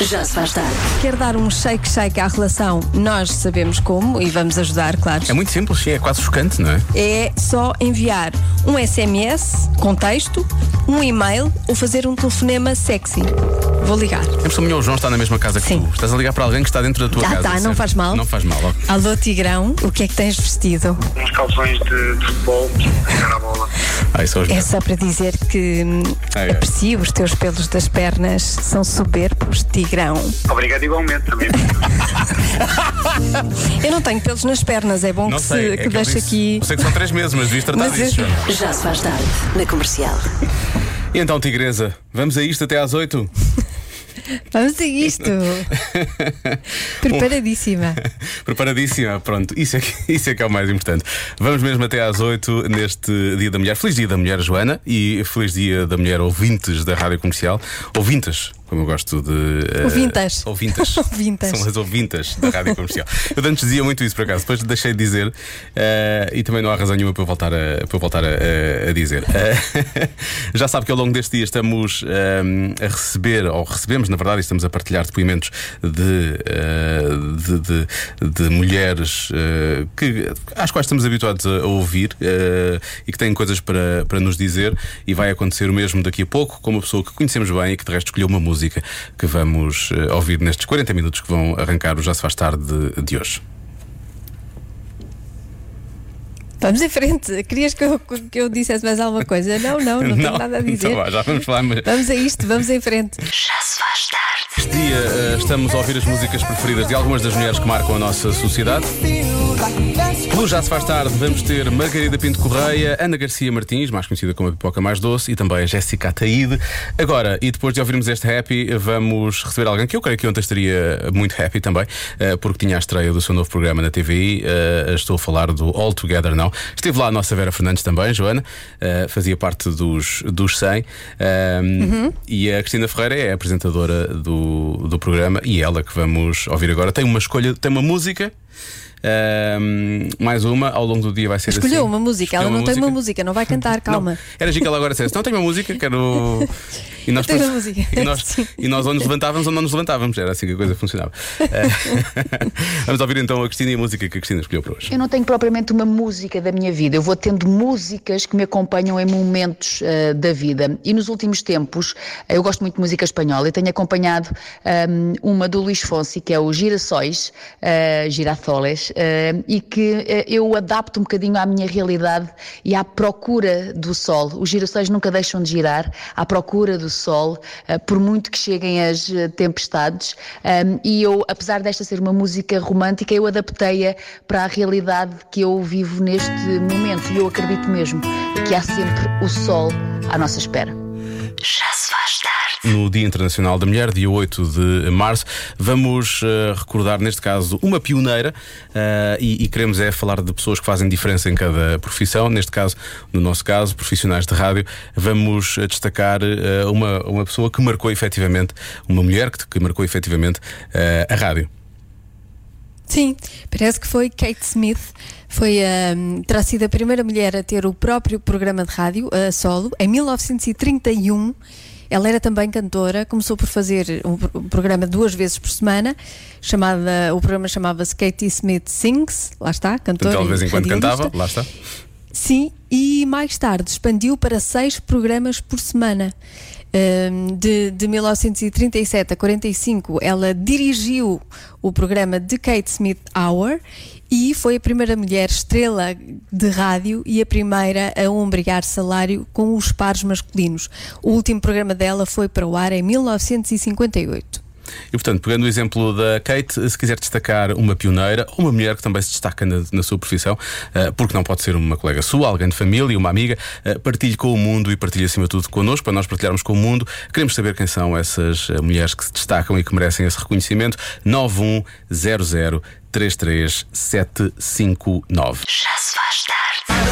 Já se faz tarde. Quer dar um shake-shake à relação? Nós sabemos como e vamos ajudar, claro. É muito simples, sim, é quase chocante, não é? É só enviar um SMS com texto, um e-mail ou fazer um telefonema sexy. Vou ligar. A pessoa minha, o João está na mesma casa que Sim. tu. Estás a ligar para alguém que está dentro da tua Já casa. está, não faz mal. Não faz mal. ok. Alô, Tigrão, o que é que tens vestido? uns calções de, de futebol, a bola. Ah, isso é É só para dizer que hum, É, é. aprecio os teus pelos das pernas, são soberbos, Tigrão. Obrigado igualmente também. Eu não tenho pelos nas pernas, é bom Não que, sei. se, é que ele deixe disse- aqui. Eu sei que são três meses, mas devias tratar Mas disso, eu- Joana. Já se faz tarde. Na comercial. E então, Tigresa, vamos a isto até às oito? Vamos a isto. Preparadíssima. Preparadíssima, pronto, isso é, que, isso é que é o mais importante. Vamos mesmo até às 8 neste Dia da Mulher. Feliz Dia da Mulher, Joana, e feliz Dia da Mulher ouvintes da Rádio Comercial. Ouvintas, como eu gosto de. eh, Ouvintas. ouvintas. Ouvintas. São as ouvintas da Rádio Comercial. Eu antes dizia muito isso por acaso, depois deixei de dizer eh, e também não há razão nenhuma para eu voltar a, para voltar a, a- dizer. Eh, já sabe que ao longo deste dia estamos a receber, ou recebemos, na verdade, estamos a partilhar depoimentos de, de, de- de mulheres que, às quais estamos habituados a, a ouvir e que têm coisas para, para nos dizer, e vai acontecer o mesmo daqui a pouco com uma pessoa que conhecemos bem e que de resto escolheu uma música que vamos eh, ouvir nestes 40 minutos que vão arrancar o Já Se Faz Tarde de, hoje. Vamos em frente. Querias que eu, que eu dissesse mais alguma coisa? Não, não, não, tenho nada a dizer. Então já vamos falar. Mas... Vamos a isto, vamos em frente. Já se faz tarde. Este dia eh, estamos a ouvir as músicas preferidas de algumas das mulheres que marcam a nossa sociedade. Pelo Já Se Faz Tarde vamos ter Margarida Pinto Correia, Ana Garcia Martins, mais conhecida como a Pipoca Mais Doce, e também a Jéssica Ataíde. Agora, e depois de ouvirmos este happy, vamos receber alguém que eu creio que ontem estaria muito happy também, eh, porque tinha a estreia do seu novo programa na TVI. eh, Estou a falar do All Together Now. Esteve lá a nossa Vera Fernandes também, Joana, eh, fazia parte dos, dos 100. eh, E a Cristina Ferreira é a apresentadora do, do programa e ela que vamos ouvir agora tem uma escolha, tem uma música. Ahm, mais uma, ao longo do dia vai ser Escolheu assim. uma música, ela Escolheu não tem uma música, não vai cantar, calma. Não, era giro que ela agora dissesse: Não tenho uma música, quero. E nós. E nós, e nós ou nos levantávamos ou não nos levantávamos. Era assim que a coisa funcionava. Vamos ouvir então a Cristina e a música que a Cristina escolheu para hoje. Eu não tenho propriamente uma música da minha vida, eu vou tendo músicas que me acompanham em momentos eh, da vida. E nos últimos tempos, eh, eu gosto muito de música espanhola e tenho acompanhado ahm, uma do Luís Fonsi, que é o Girassóis, uh, Girazoles, eh, e que eu adapto um bocadinho à minha realidade e à procura do sol. Os girassóis nunca deixam de girar, à procura do sol, eh, por muito que cheguem as eh, tempestades. E eu, apesar desta ser uma música romântica, eu adaptei-a para a realidade que eu vivo neste momento. E eu acredito mesmo que há sempre o sol à nossa espera. Já. No Dia Internacional da Mulher, dia 8 de março, vamos eh, recordar, neste caso, uma pioneira eh, e, e queremos é falar de pessoas que fazem diferença em cada profissão. Neste caso, no nosso caso, profissionais de rádio, vamos eh, destacar eh, uma, uma pessoa que marcou efetivamente, uma mulher que, que marcou efetivamente a rádio. Sim, parece que foi Kate Smith. Foi, ahm, terá sido a primeira mulher a ter o próprio programa de rádio, a solo, em 1931. Ela era também cantora, começou por fazer um, pro- programa duas vezes por semana, chamada, o programa chamava-se Katie Smith Sings, lá está, cantora. Ela de vez em quando cantava, lá está. Sim, e mais tarde expandiu para seis programas por semana. Ahm, de, de 1937 a 45, ela dirigiu o programa The Kate Smith Hour e foi a primeira mulher estrela de rádio e a primeira a obrigar salário com os pares masculinos. O último programa dela foi para o ar em 1958. E portanto, pegando o exemplo da Kate, se quiser destacar uma pioneira uma mulher que também se destaca na, na sua profissão, eh, porque não pode ser uma colega sua, alguém de família, uma amiga, eh, partilhe com o mundo e partilhe acima de tudo connosco, para nós partilharmos com o mundo. Queremos saber quem são essas eh, mulheres que se destacam e que merecem esse reconhecimento. 9100 910337759. Já se faz tarde.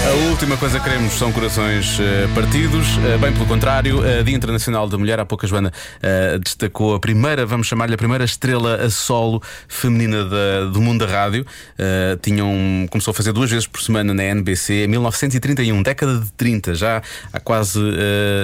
A última coisa que queremos são corações eh, partidos, Eh, bem pelo contrário, a Dia Internacional da Mulher, há pouco a Joana eh, destacou a primeira, vamos chamar-lhe a primeira estrela a solo feminina da- do mundo da rádio. Eh, tinham, começou a fazer duas vezes por semana na NBC em 1931, década de 30, já há quase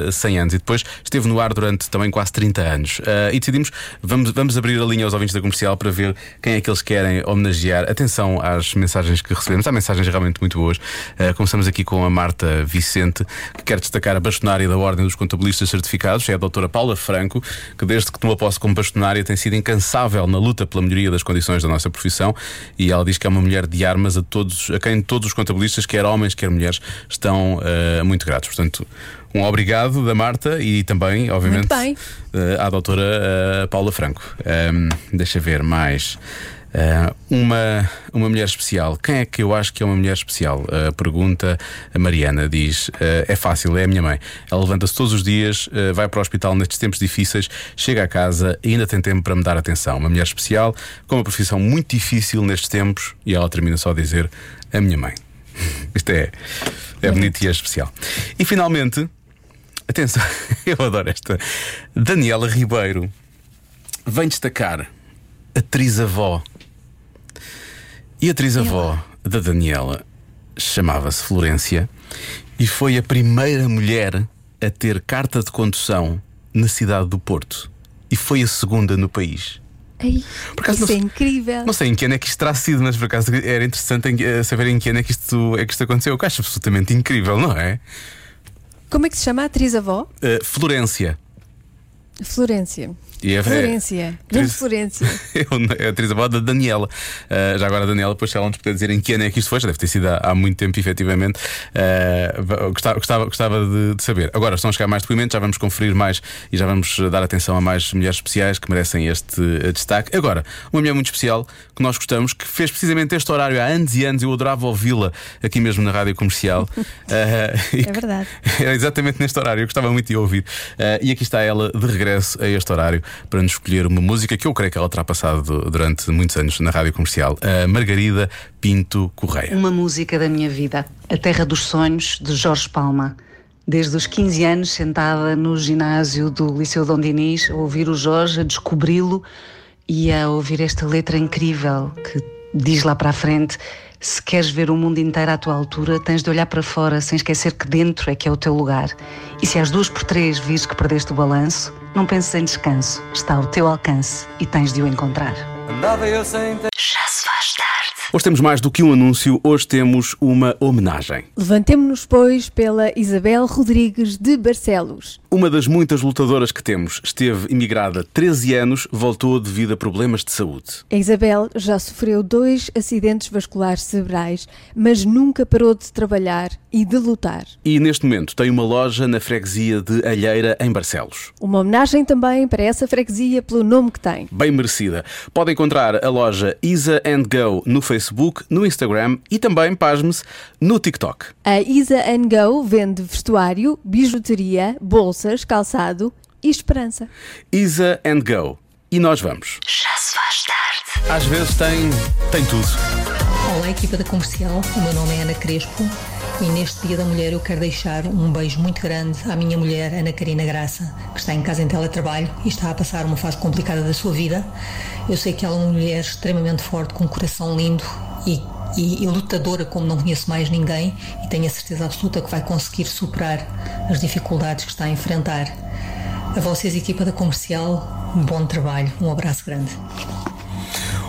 eh, 100 anos. E depois esteve no ar durante também quase 30 anos. Eh, e decidimos, vamos, vamos abrir a linha aos ouvintes da comercial para ver quem é que eles querem homenagear. Atenção às mensagens que recebemos, há mensagens realmente muito boas. Eh, começamos aqui com a Marta Vicente, que quer destacar a bastonária da Ordem dos Contabilistas Certificados, é a doutora Paula Franco, que desde que tomou posse como bastonária tem sido incansável na luta pela melhoria das condições da nossa profissão e ela diz que é uma mulher de armas a, todos, a quem todos os contabilistas, quer homens, quer mulheres, estão eh, muito gratos. Portanto, um obrigado da Marta e também, obviamente, eh, à doutora eh, Paula Franco. Ahm, deixa ver mais. Ah, uma, uma mulher especial. Quem é que eu acho que é uma mulher especial? Ah, pergunta a Mariana. Diz: ah, É fácil, é a minha mãe. Ela levanta-se todos os dias, vai para o hospital nestes tempos difíceis, chega a casa e ainda tem tempo para me dar atenção. Uma mulher especial, com uma profissão muito difícil nestes tempos, e ela termina só a dizer: A minha mãe. Isto é, é bonito e é especial. E finalmente, atenção, eu adoro esta. Daniela Ribeiro vem destacar atriz-avó. E a atriz-avó da Daniela chamava-se Florência e foi a primeira mulher a ter carta de condução na cidade do Porto. E foi a segunda no país. Ai, Por acaso isso não é incrível. Não sei em que ano é que isto terá sido, mas por acaso era interessante em- eh, saber em que ano é que isto, é que isto aconteceu. Que eu acho absolutamente incrível, não é? Como é que se chama a atriz-avó? Uh, Florência. Florência. E é- Florência. Grande Atriz- Florência. É a atriz da Daniela. Uh, já agora a Daniela, depois se ela nos puder dizer em que ano é que isto foi, já deve ter sido há, há muito tempo, efetivamente. Uh, gostava, gostava, gostava de, de saber. Agora estão a chegar mais depoimentos, já vamos conferir mais e já vamos dar atenção a mais mulheres especiais que merecem este uh, destaque. Agora, uma mulher muito especial que nós gostamos, que fez precisamente este horário há anos e anos, eu adorava ouvi-la aqui mesmo na rádio comercial. Uh, É verdade. Era exatamente neste horário, eu gostava muito de ouvir. E aqui está ela de regresso a este horário para nos escolher uma música que eu creio que ela terá passado durante muitos anos na rádio comercial. A Margarida Pinto Correia. Uma música da minha vida, A Terra dos Sonhos, de Jorge Palma. Desde os 15 anos, sentada no ginásio do Liceu Dom Dinis, a ouvir o Jorge, a descobri-lo e a ouvir esta letra incrível que diz lá para a frente: Se queres ver o mundo inteiro à tua altura, tens de olhar para fora sem esquecer que dentro é que é o teu lugar. E se às duas por três vires que perdeste o balanço, não penses em descanso, está ao teu alcance e tens de o encontrar. Já se faz tarde. Hoje temos mais do que um anúncio, hoje temos uma homenagem. Levantemo-nos, pois, pela Isabel Rodrigues de Barcelos. Uma das muitas lutadoras que temos esteve imigrada 13 anos, voltou devido a problemas de saúde. A Isabel já sofreu dois acidentes vasculares cerebrais, mas nunca parou de trabalhar e de lutar. E neste momento tem uma loja na freguesia de Alheira, em Barcelos. Uma homenagem também para essa freguesia pelo nome que tem. bem merecida. Pode encontrar a loja Isa Go no Facebook, no Instagram e também, pasme-se, no TikTok. A Isa Go vende vestuário, bijuteria, bolsas, calçado e esperança. Isa Go. E nós vamos. Já se faz tarde. Às vezes tem, tem tudo. Olá, equipa da comercial. O meu nome é Ana Crespo e neste Dia da Mulher eu quero deixar um beijo muito grande à minha mulher, Ana Karina Graça, que está em casa em teletrabalho e está a passar uma fase complicada da sua vida. Eu sei que ela é uma mulher extremamente forte, com um coração lindo e, e, e lutadora como não conheço mais ninguém e tenho a certeza absoluta que vai conseguir superar as dificuldades que está a enfrentar. A vocês, equipa da comercial, um bom trabalho, um abraço grande.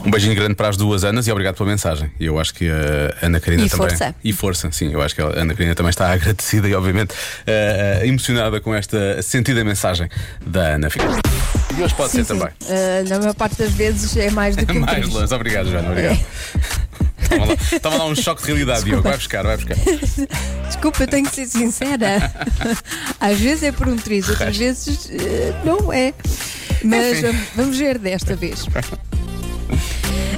Um beijinho grande para as duas Anas e obrigado pela mensagem. Eu acho que a Ana Karina E também. força. E força, sim. Eu acho que a Ana Karina também está agradecida e, obviamente, eh, emocionada com esta sentida mensagem da Ana. E hoje pode ser também. Ah, na maior parte das vezes é mais do que Mais longe. Obrigado, Joana. Obrigado. Estava lá, estava lá um choque de realidade, Diogo. Vai buscar, vai buscar. Desculpa, eu tenho que ser sincera. Às vezes é por um triz, outras vezes eh, não é. Mas Enfim. vamos ver desta vez.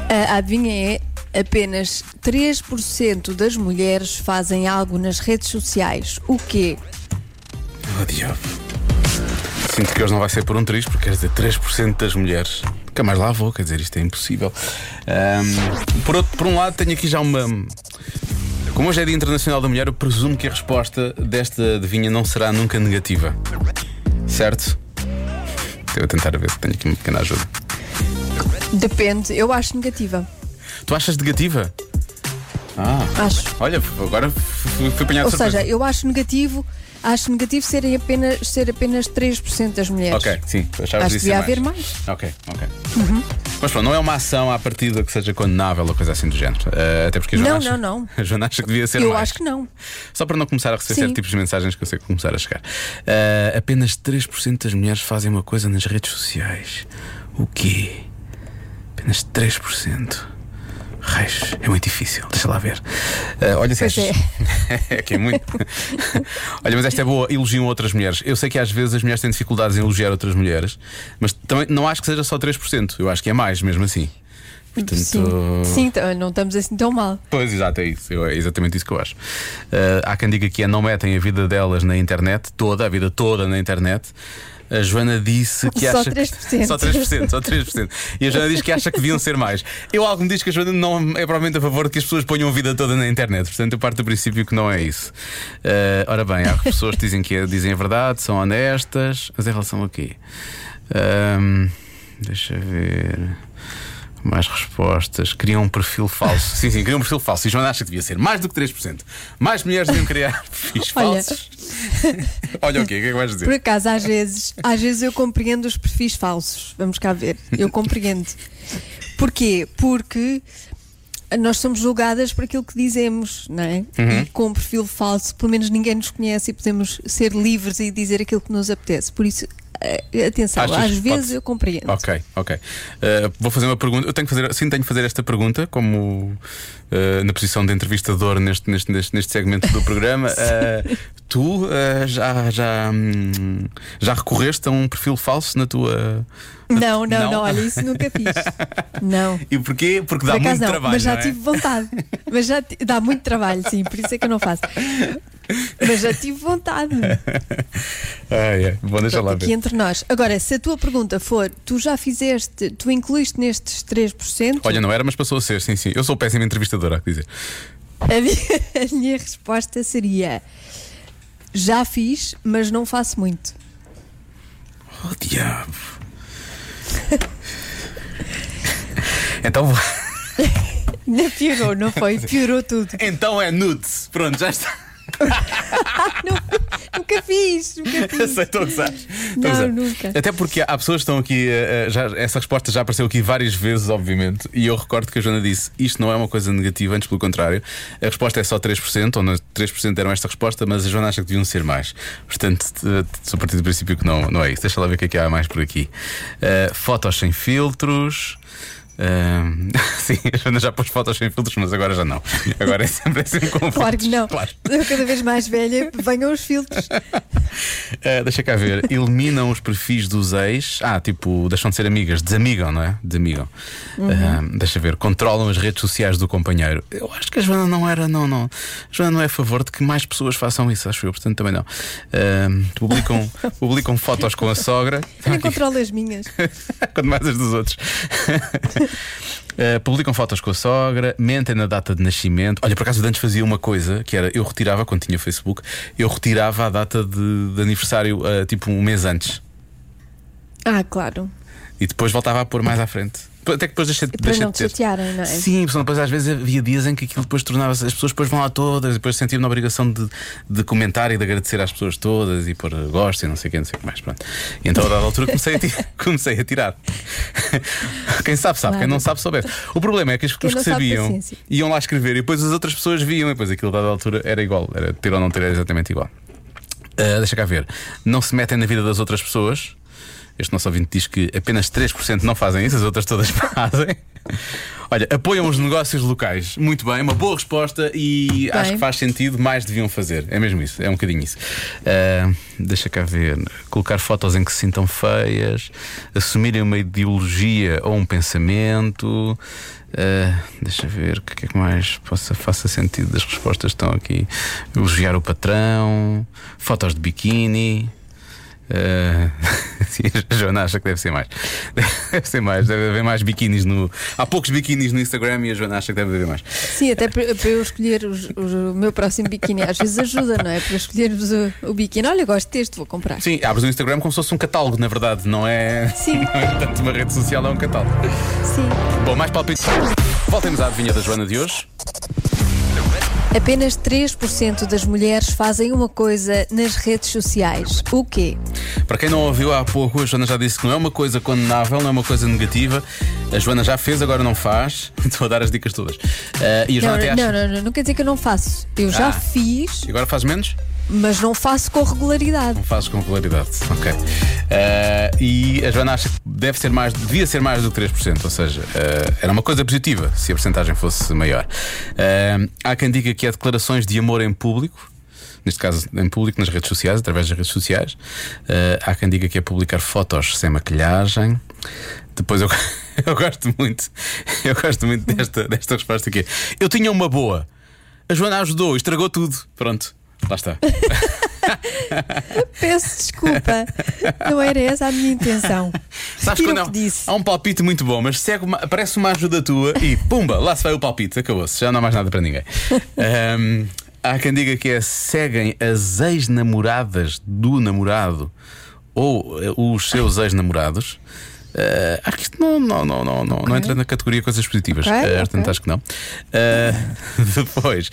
A adivinha é apenas 3% das mulheres fazem algo nas redes sociais. O quê? Oh, diabo. Sinto que hoje não vai ser por um triz, porque quer dizer 3% das mulheres Nunca mais lá vou, quer dizer, isto é impossível. Ahm, por, outro- por um lado, tenho aqui já uma. Como hoje é Dia Internacional da Mulher, eu presumo que a resposta desta adivinha não será nunca negativa. Certo? Eu vou tentar ver se tenho aqui uma pequena ajuda. Depende, eu acho negativa. Tu achas negativa? Ah, Acho. olha, agora fui, apanhado Ou surpresa. seja, eu acho negativo, acho negativo serem apenas, ser apenas 3% das mulheres. Ok, sim, achavas Acho isso que devia haver mais. Uhum. Ok, ok. Mas pronto, não é uma ação à partida que seja condenável ou coisa assim do género. Eh, até porque a Joana Não, acha, não, não. A Joana acha que devia ser Eu mais. acho que não. Só para não começar a receber Sim. certos tipos de mensagens que eu sei que começar a chegar. Eh, apenas 3% das mulheres fazem uma coisa nas redes sociais. O quê? Apenas 3%. Reis, é muito difícil, deixa lá ver. Eh, olha, se achas- é que é muito. Olha, mas esta é boa, elogiam outras mulheres. Eu sei que às vezes as mulheres têm dificuldades em elogiar outras mulheres, mas também não acho que seja só 3%, eu acho que é mais mesmo assim. Portanto, Sim, Sim, então, não estamos assim tão mal. Pois, exato, é isso. É exatamente isso que eu acho. Ah, há quem diga que é não metem a vida delas na internet, toda, a vida toda na internet. A Joana disse que Só acha. que- 3%. Só 3%, só 3%. E a Joana diz que acha que deviam ser mais. Eu algo me diz que a Joana não é provavelmente a favor de que as pessoas ponham a vida toda na internet. Portanto, eu parto do princípio que não é isso. Ah, ora bem, há pessoas que dizem que é- dizem a verdade, são honestas, mas em relação a quê? Ahm, deixa ver. Mais respostas. Criam um perfil falso. Sim, sim, criam um perfil falso. E Joana acha que devia ser mais do que 3%. Mais mulheres deviam criar perfis falsos. Olha o quê? O que é que vais dizer? Por acaso, às vezes, às vezes eu compreendo os perfis falsos. Vamos cá ver. Eu compreendo. Porquê? Porque nós somos julgadas por aquilo que dizemos, não é? Uhum. E com um perfil falso, pelo menos ninguém nos conhece e podemos ser livres e dizer aquilo que nos apetece. Por isso, atenção, Achas às vezes pode- eu compreendo. Ok, ok. Uh, vou fazer uma pergunta. Eu tenho que fazer, sim, tenho que fazer esta pergunta, como uh, na posição de entrevistador neste, neste, neste, neste segmento do programa. Uh, tu já, já, hum, já recorreste a um perfil falso na tua. Não, não, Não? não, olha, isso nunca fiz. Não. E porquê? Porque dá Por muito não, trabalho. mas já é? tive vontade. Mas já dá muito trabalho, sim, por isso é que eu não faço. Mas já tive vontade. Ah, é. Bom, deixa lá Aqui ver. entre nós. Agora, se a tua pergunta for, tu já fizeste, tu incluíste nestes 3%, Olha, não era, mas passou a ser, sim, sim. Eu sou péssimo entrevistador, há que dizer. a, minha, a minha resposta seria: já fiz, mas não faço muito. Oh, diabo. então, vou- Ainda piorou, não foi? Piorou tudo. então é nudes. Pronto, já está. Nunca fiz, nunca fiz. Sei, estou a gozar. Estou a Não, nunca. Até porque há pessoas que estão aqui, eh, eh, já, essa resposta já apareceu aqui várias vezes, obviamente, e eu recordo que a Joana disse: isto não é uma coisa negativa, antes pelo contrário. A resposta é só 3%, ou não, 3% deram esta resposta, mas a Joana acha que deviam ser mais. Portanto, sou a partir do princípio que não, não é isso. Deixa lá ver o que é que há mais por aqui. Eh, fotos sem filtros. Ahm, sim, a Joana já pôs fotos sem filtros, mas agora já não. Agora é sempre, é sempre com Claro que filtros, não. Claro. Eu cada vez mais velha, venham os filtros. Uh, deixa cá ver. Eliminam os perfis dos ex. Ah, tipo, deixam de ser amigas. Desamigam, não é? Desamigam. Uh, deixa ver. Controlam as redes sociais do companheiro. Eu acho que a Joana não era, não, não. A Joana não é a favor de que mais pessoas façam isso, acho eu. Portanto, também não. Uh, publicam, publicam fotos com a sogra. Eu controlo as minhas. Quanto mais as dos outros. Uh, publicam fotos com a sogra, mentem na data de nascimento. Olha, por acaso antes fazia uma coisa que era eu retirava, quando tinha Facebook, eu retirava a data de, de aniversário uh, tipo um mês antes Ah, claro. e depois voltava a pôr mais à frente. Até que depois deixei, Para deixei não de te ter. chatearem, não é? Sim, porque depois às vezes havia dias em que aquilo depois tornava-se. As pessoas depois vão lá todas, e depois sentiam na obrigação de, de comentar e de agradecer às pessoas todas e pôr gosto e não sei o que, não sei o que mais. Pronto. E então a dada altura comecei a, ti- comecei a tirar. Quem sabe, sabe, quem Claro. não sabe, soubesse. O problema é que as Quem pessoas que sabiam paciência. iam lá escrever e depois as outras pessoas viam e depois aquilo a dada altura era igual, era ter ou não ter era exatamente igual. Uh, deixa cá ver. Não se metem na vida das outras pessoas. Este nosso ouvinte diz que apenas 3% não fazem isso, as outras todas fazem. Olha, apoiam os negócios locais. Muito bem, uma boa resposta e acho que faz sentido, mais deviam fazer. É mesmo isso, é um bocadinho isso. Uh, deixa cá ver. Colocar fotos em que se sintam feias, assumirem uma ideologia ou um pensamento. Uh, deixa ver o que é que mais possa, faça sentido das respostas que estão aqui. Elogiar o patrão, fotos de biquíni. Uh, sim, a Joana acha que deve ser mais. Deve ser mais, deve haver mais biquínis no. Há poucos biquínis no Instagram e a Joana acha que deve haver mais. Sim, até para para eu escolher os- os- o meu próximo biquíni, às vezes ajuda, não é? Para escolhermos o, o biquíni. Olha, gosto deste, vou comprar. Sim, abres o Instagram como se fosse um catálogo, na verdade, não é? Sim. Não é tanto uma rede social, é um catálogo. Sim. Bom, mais palpites. Voltemos à adivinha da Joana de hoje. Apenas 3% das mulheres fazem uma coisa nas redes sociais. O quê? Para quem não ouviu há pouco, a Joana já disse que não é uma coisa condenável, não é uma coisa negativa. A Joana já fez, agora não faz. Estou a dar as dicas todas. Eh, e a Não, Joana até acha. não, não, não, não quer dizer que eu não faço. Eu já Ah. fiz, E agora faz menos? Mas não faço com regularidade. Não fazes com regularidade. Ok. Eh, e a Joana acha que deve ser mais, devia ser mais do que 3%, ou seja, eh, era uma coisa positiva se a porcentagem fosse maior. Eh, há quem diga que é declarações de amor em público. Neste caso, em público, nas redes sociais, através das redes sociais. Há quem diga que é publicar fotos sem maquilhagem. Depois eu, eu gosto muito, eu gosto muito desta, desta resposta aqui. Eu tinha uma boa. A Joana ajudou, estragou tudo. Pronto, lá está. Peço desculpa. Não era essa a minha intenção. Sabes quando disse. há um palpite muito bom, mas segue uma, aparece uma ajuda tua e pumba, lá se vai o palpite, acabou-se, já não há mais nada para ninguém. Ahm, há quem diga que é seguem as ex-namoradas do namorado ou eh, os seus ex-namorados. Ah, acho que isto não, não, não, não, não, não entra na categoria coisas positivas. Ok, Ah, portanto, ok. acho que não. Ah, depois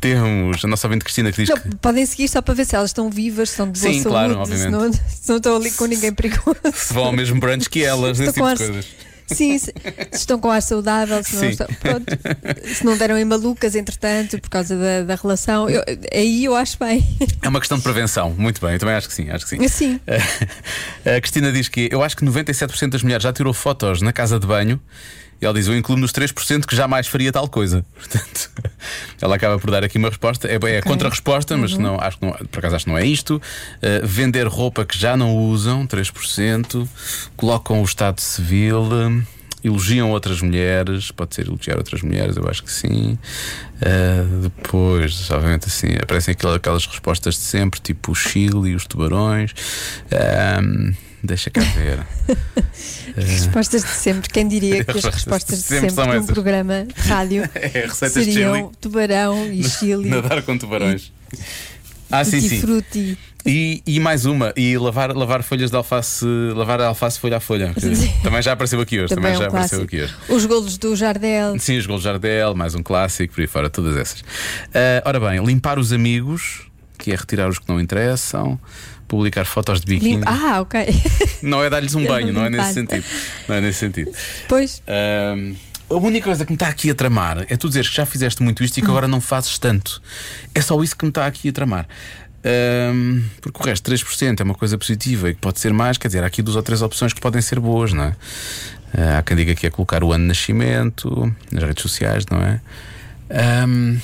temos a nossa ouvinte Cristina que diz Não, que podem seguir só para ver se elas estão vivas, estão de boa Sim, saúde, claro, se, obviamente. não, se não estão ali com ninguém perigoso. se vão ao mesmo brunch que elas, esse tipo de coisas. Sim, se, se estão com ar saudável, se não, estão, pronto, se não deram em malucas, entretanto, por causa da, da relação, eu- aí eu acho bem. É uma questão de prevenção. Muito bem, eu também acho que sim, acho que sim. Sim. A Cristina diz que eu acho que 97% das mulheres já tirou fotos na casa de banho. E ela diz: Eu incluo nos 3% que jamais faria tal coisa. Portanto, ela acaba por dar aqui uma resposta. É, é a contra-resposta, mas não, acho que não, por acaso acho que não é isto. Uh, vender roupa que já não usam, 3%. Colocam o Estado Civil. um, Elogiam outras mulheres, pode ser elogiar outras mulheres, eu acho que sim. Uh, depois, obviamente, assim, aparecem aquelas, aquelas respostas de sempre, tipo o Chile e os tubarões. Um, deixa cá ver. Respostas de sempre. Quem diria que as Respostas de sempre sempre, um essas. programa de rádio É, seriam tubarão e chile, Nadar com tubarões. Ah, sim, sim. frutti. E, e mais uma, e lavar, lavar folhas de alface, lavar alface folha a folha. Também já apareceu aqui hoje. Também, Também é já um apareceu clássico. aqui hoje. Os golos do Jardel. Sim, os gols de Jardel, mais um clássico, por aí fora, todas essas. Ah, ora bem, limpar os amigos, que é retirar os que não interessam, publicar fotos de biquíni. Ah, ok. Não é dar-lhes um banho, não é nesse sentido. Não é nesse sentido. Pois, Ahm, a única coisa que me está aqui a tramar é tu dizeres que já fizeste muito isto e que agora não fazes tanto. É só isso que me está aqui a tramar. Ahm, porque o resto, 3%, é uma coisa positiva e que pode ser mais, quer dizer, há aqui duas ou três opções que podem ser boas, não é? Ah, há quem diga que é colocar o ano de nascimento nas redes sociais, não é? Ahm,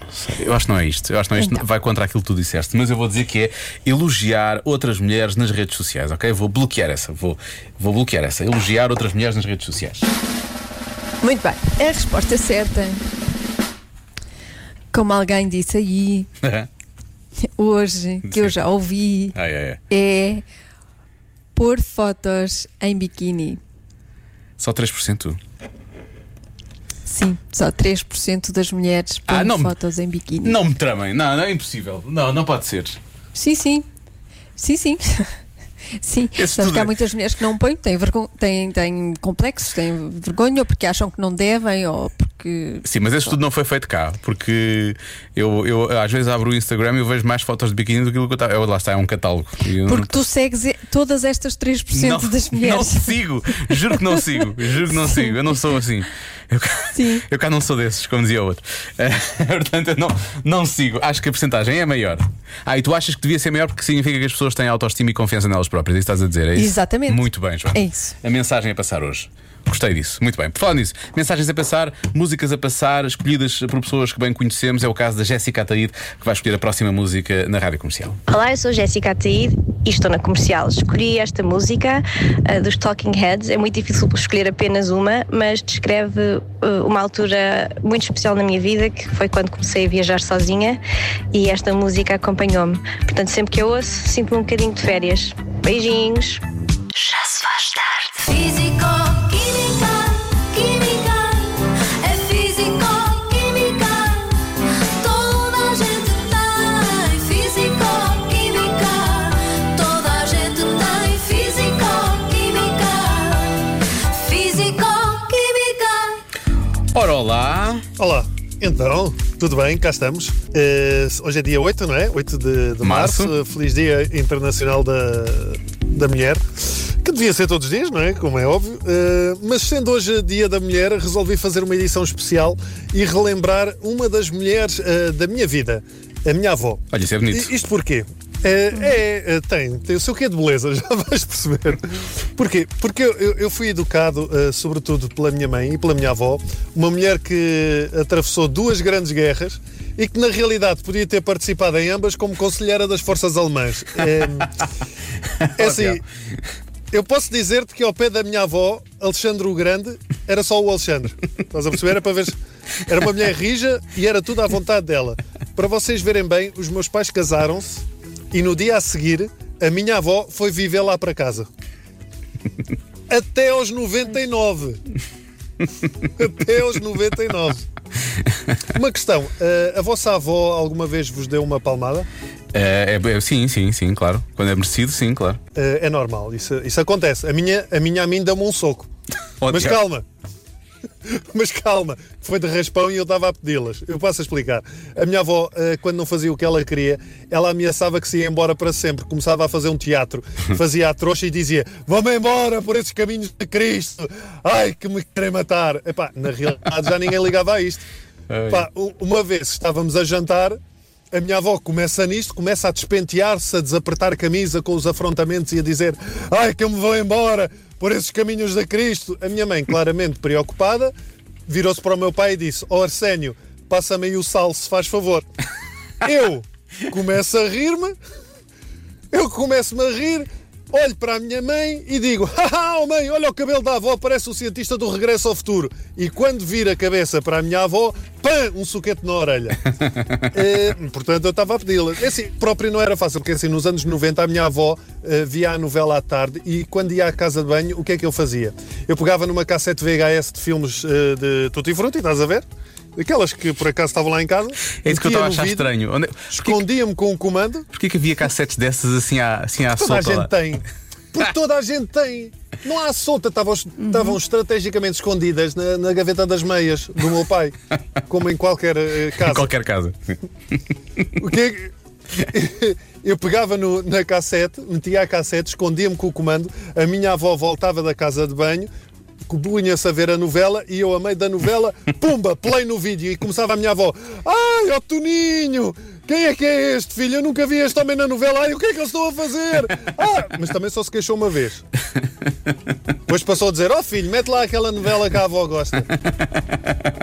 não sei, Eu acho que não é isto. Eu acho que não é isto. Então. Vai contra aquilo que tu disseste. Mas eu vou dizer que é elogiar outras mulheres nas redes sociais, ok? Vou bloquear essa. Vou, vou bloquear essa. Elogiar outras mulheres nas redes sociais. muito bem. A resposta certa, como alguém disse aí hoje, que eu já ouvi, ai, ai. é pôr fotos em biquíni. Só 3%. Sim, só 3% das mulheres põem Ah, não me- fotos em biquíni. Não me tramem. Não, não é impossível. Não, não pode ser. Sim, sim. Sim, sim. Sim, sabes que há é- muitas mulheres que não põem, têm, têm, têm complexos, têm vergonha, ou porque acham que não devem, ou porque. Sim, mas esse estudo não foi feito cá, porque eu, eu às vezes abro o Instagram e eu vejo mais fotos de biquíni do que eu estava. Lá está, é um catálogo. Porque tu segues todas estas 3% não, das não mulheres. sigo, juro que não sigo, juro que não sigo, eu não sou assim. Eu, cá- Sim. eu cá não sou desses, como dizia o outro. Eh, portanto, eu não, não sigo. Acho que a porcentagem é maior. Ah, e tu achas que devia ser maior porque significa que as pessoas têm autoestima e confiança nelas próprias. É isso estás a dizer, é isso? Exatamente. Muito bem, João. É isso. A mensagem a passar hoje. Gostei disso, muito bem. Por falar nisso, mensagens a passar, músicas a passar, escolhidas por pessoas que bem conhecemos. É o caso da Jéssica Ataíde, que vai escolher a próxima música na rádio comercial. Olá, eu sou Jéssica Ataíde e estou na comercial. Escolhi esta música uh, dos Talking Heads. É muito difícil escolher apenas uma, mas descreve uh, uma altura muito especial na minha vida, que foi quando comecei a viajar sozinha e esta música acompanhou-me. Portanto, sempre que eu ouço, sinto-me um bocadinho de férias. Beijinhos! Se faz tarde. Físico, química, química, é físico, química. Toda a gente tem físico, química. Toda a gente tem físico, química. Físico, química. Ora, olá! Olá, então, tudo bem? Cá estamos. Eh, hoje é dia 8, não é? 8 de, de março. Março. Feliz Dia Internacional da, da Mulher. Que devia ser todos os dias, não é? Como é óbvio. Eh, mas sendo hoje Dia da Mulher, resolvi fazer uma edição especial e relembrar uma das mulheres eh, da minha vida, a minha avó. Olha, isso é bonito. I- Isto porquê? É, é, tem, tem o seu quê de beleza, já vais perceber. Porquê? Porque eu, eu- fui educado, eh, sobretudo pela minha mãe e pela minha avó, uma mulher que atravessou duas grandes guerras e que na realidade podia ter participado em ambas como conselheira das forças alemãs. É, é assim, eu posso dizer-te que ao pé da minha avó, Alexandre o Grande, era só o Alexandre. Estás a perceber? Era para ver Era uma mulher rija e era tudo à vontade dela. Para vocês verem bem, os meus pais casaram-se e no dia a seguir a minha avó foi viver lá para casa. Até aos 99. Até aos 99. Uma questão: eh, a vossa avó alguma vez vos deu uma palmada? É, é- é- sim, sim, sim, claro. Quando é merecido, sim, claro. Eh, é normal, isso, isso acontece. A minha, a minha a mim deu-me um soco. Ótimo. Mas calma. Mas calma, foi de raspão e eu estava a pedi-las. Eu passo a explicar. A minha avó, eh, quando não fazia o que ela queria, ela ameaçava que se ia embora para sempre. Começava a fazer um teatro, fazia a trouxa e dizia: Vão-me embora por esses caminhos de Cristo. Ai, que me querem matar. Epá, na realidade já ninguém ligava a isto. Pá, u- uma vez estávamos a jantar, a minha avó começa nisto, começa a despentear-se, a desapertar camisa com os afrontamentos e a dizer: Ai, que eu me vou embora por esses caminhos de Cristo. A minha mãe, claramente preocupada, virou-se para o meu pai e disse: Ó Arsénio, passa-me aí o sal, se faz favor. Eu começo a rir-me, eu começo-me a rir, olho para a minha mãe e digo: Haha, oh mãe, olha o cabelo da avó, parece o cientista do regresso ao futuro. E quando vira a cabeça para a minha avó, pã, um suquete na orelha. Eh, portanto, eu estava a pedi-la. É Assim, próprio não era fácil, porque assim, nos anos 90 a minha avó eh, via a novela à tarde e quando ia à casa de banho, o que é que eu fazia? Eu pegava numa cassete VHS de filmes eh, de Tutti Frutti, estás a ver? Aquelas que por acaso estavam lá em casa. É isso que eu estava a achar vidro, estranho. Onde... Escondia-me com o comando. porquê que havia cassetes dessas assim à, assim à Toda a solta lá? gente tem. Porque toda a gente tem. Não há solta, estavam, estavam estrategicamente escondidas na, na gaveta das meias do meu pai, como em qualquer eh, casa. Em qualquer casa. O que é que- Eu pegava no- na cassete, metia a cassete, escondia-me com o comando, a minha avó voltava da casa de banho, punha-se a ver a novela e eu, a meio da novela, pumba, play no vídeo e começava a minha avó: Ai, ó Toninho! Quem é que é este filho? Eu nunca vi este homem na novela. Ai, o que é que eles estão a fazer? Ah, mas também só se queixou uma vez. Depois passou a dizer: Ó filho, mete lá aquela novela que a avó gosta.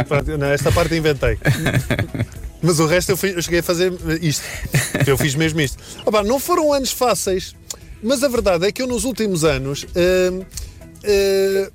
Pronto, não, esta parte inventei. Mas o resto eu, fui- eu cheguei a fazer isto. Eu fiz mesmo isto. Opa, não foram anos fáceis, mas a verdade é que eu nos últimos anos. hum, hum,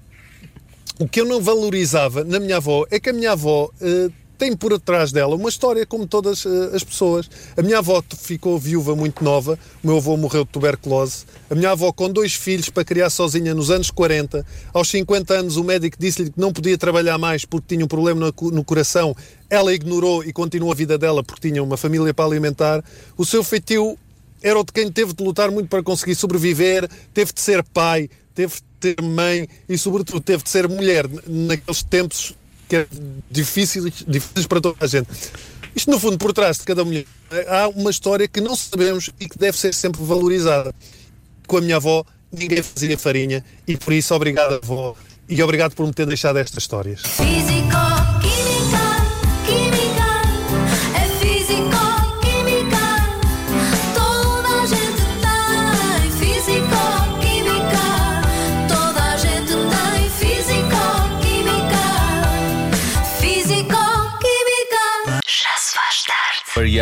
o que eu não valorizava na minha avó é que a minha avó eh, tem por trás dela uma história como todas eh, as pessoas. A minha avó ficou viúva muito nova, o meu avô morreu de tuberculose. A minha avó com dois filhos para criar sozinha nos anos 40. Aos 50 anos o médico disse-lhe que não podia trabalhar mais porque tinha um problema no, no coração. Ela ignorou e continuou a vida dela porque tinha uma família para alimentar. O seu feitio era o de quem teve de lutar muito para conseguir sobreviver, teve de ser pai, teve de ter mãe e, sobretudo, teve de ser mulher naqueles tempos que eram difíceis, difíceis para toda a gente. Isto, no fundo, por trás de cada mulher, há uma história que não sabemos e que deve ser sempre valorizada. Com a minha avó, ninguém fazia farinha e, por isso, obrigado, avó, e obrigado por me ter deixado estas histórias.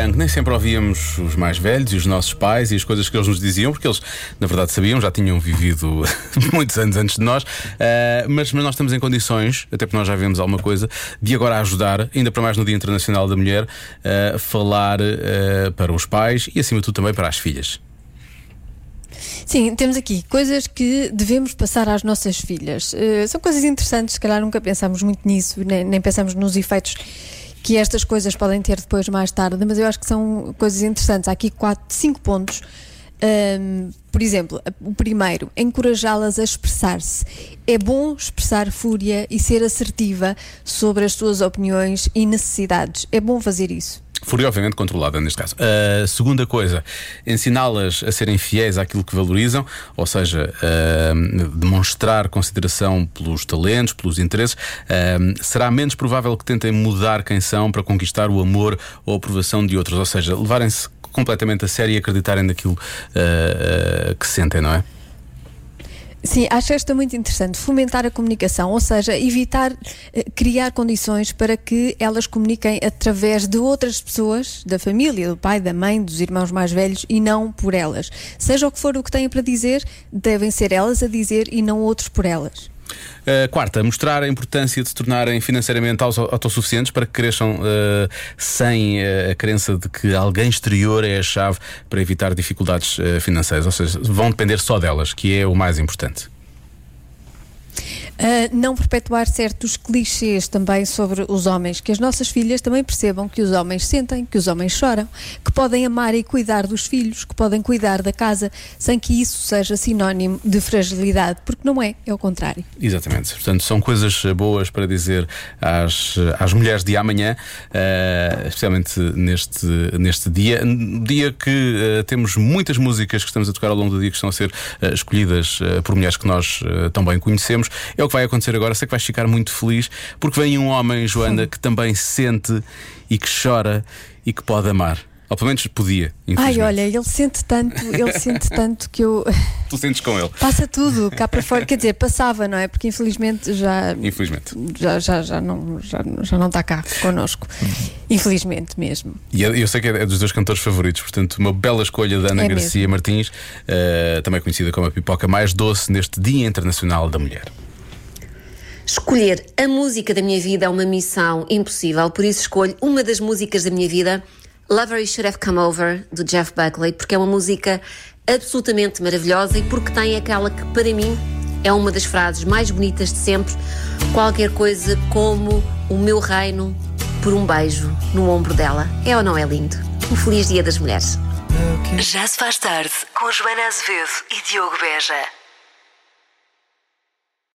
Young, nem sempre ouvíamos os mais velhos e os nossos pais e as coisas que eles nos diziam, porque eles, na verdade, sabiam, já tinham vivido muitos anos antes de nós, Ah, mas, mas nós estamos em condições, até porque nós já vemos alguma coisa, de agora ajudar, ainda para mais no Dia Internacional da Mulher, a falar ah, para os pais e, acima de tudo, também para as filhas. Sim, temos aqui coisas que devemos passar às nossas filhas. Eh, são coisas interessantes, se calhar nunca pensámos muito nisso, nem, nem pensamos nos efeitos que estas coisas podem ter depois mais tarde, mas eu acho que são coisas interessantes. Há aqui quatro, cinco pontos. Ahm, por exemplo, o primeiro, encorajá-las a expressar-se. É bom expressar fúria e ser assertiva sobre as suas opiniões e necessidades. É bom fazer isso. Fúria, obviamente, controlada neste caso. A segunda coisa, ensiná-las a serem fiéis àquilo que valorizam, ou seja, demonstrar consideração pelos talentos, pelos interesses. Será menos provável que tentem mudar quem são para conquistar o amor ou a aprovação de outros, ou seja, levarem-se completamente a sério e acreditarem naquilo ah, ah, que sentem, não é? Sim, acho esta muito interessante. Fomentar a comunicação, ou seja, evitar eh, criar condições para que elas comuniquem através de outras pessoas, da família, do pai, da mãe, dos irmãos mais velhos e não por elas. Seja o que for o que têm para dizer, devem ser elas a dizer e não outros por elas. Uh, quarta, mostrar a importância de se tornarem financeiramente auto- autossuficientes para que cresçam uh, sem uh, a crença de que alguém exterior é a chave para evitar dificuldades financeiras. Ou seja, vão depender só delas, que é o mais importante. Uh, não perpetuar certos clichês também sobre os homens, que as nossas filhas também percebam que os homens sentem, que os homens choram, que podem amar e cuidar dos filhos, que podem cuidar da casa, sem que isso seja sinónimo de fragilidade, porque não é, é o contrário. Exatamente. Portanto, são coisas boas para dizer às, às mulheres de amanhã, uh, especialmente neste, neste dia. Dia que uh, temos muitas músicas que estamos a tocar ao longo do dia que estão a ser escolhidas por mulheres que nós bem conhecemos. É o que vai acontecer agora. Sei que vais ficar muito feliz porque vem um homem, Joana, que também sente e que chora e que pode amar. Ou pelo menos podia. Ai, olha, ele sente tanto, ele sente tanto que eu. Tu sentes com ele. Passa tudo cá para fora. Quer dizer, passava, não é? Porque infelizmente já. Infelizmente. Já, já, já, não, já, já não está cá connosco. Infelizmente mesmo. E eu sei que é dos teus cantores favoritos, portanto, uma bela escolha da Ana É Garcia Martins, eh, também conhecida como a pipoca mais doce neste Dia Internacional da Mulher. Escolher a música da minha vida é uma missão impossível, por isso escolho uma das músicas da minha vida, Lover You Should Have Come Over, do Jeff Buckley, porque é uma música absolutamente maravilhosa e porque tem aquela que, para mim, é uma das frases mais bonitas de sempre. Qualquer coisa como o meu reino por um beijo no ombro dela. É ou não é lindo? Um feliz Dia das Mulheres. Já se faz tarde com Joana Azevedo e Diogo Beja.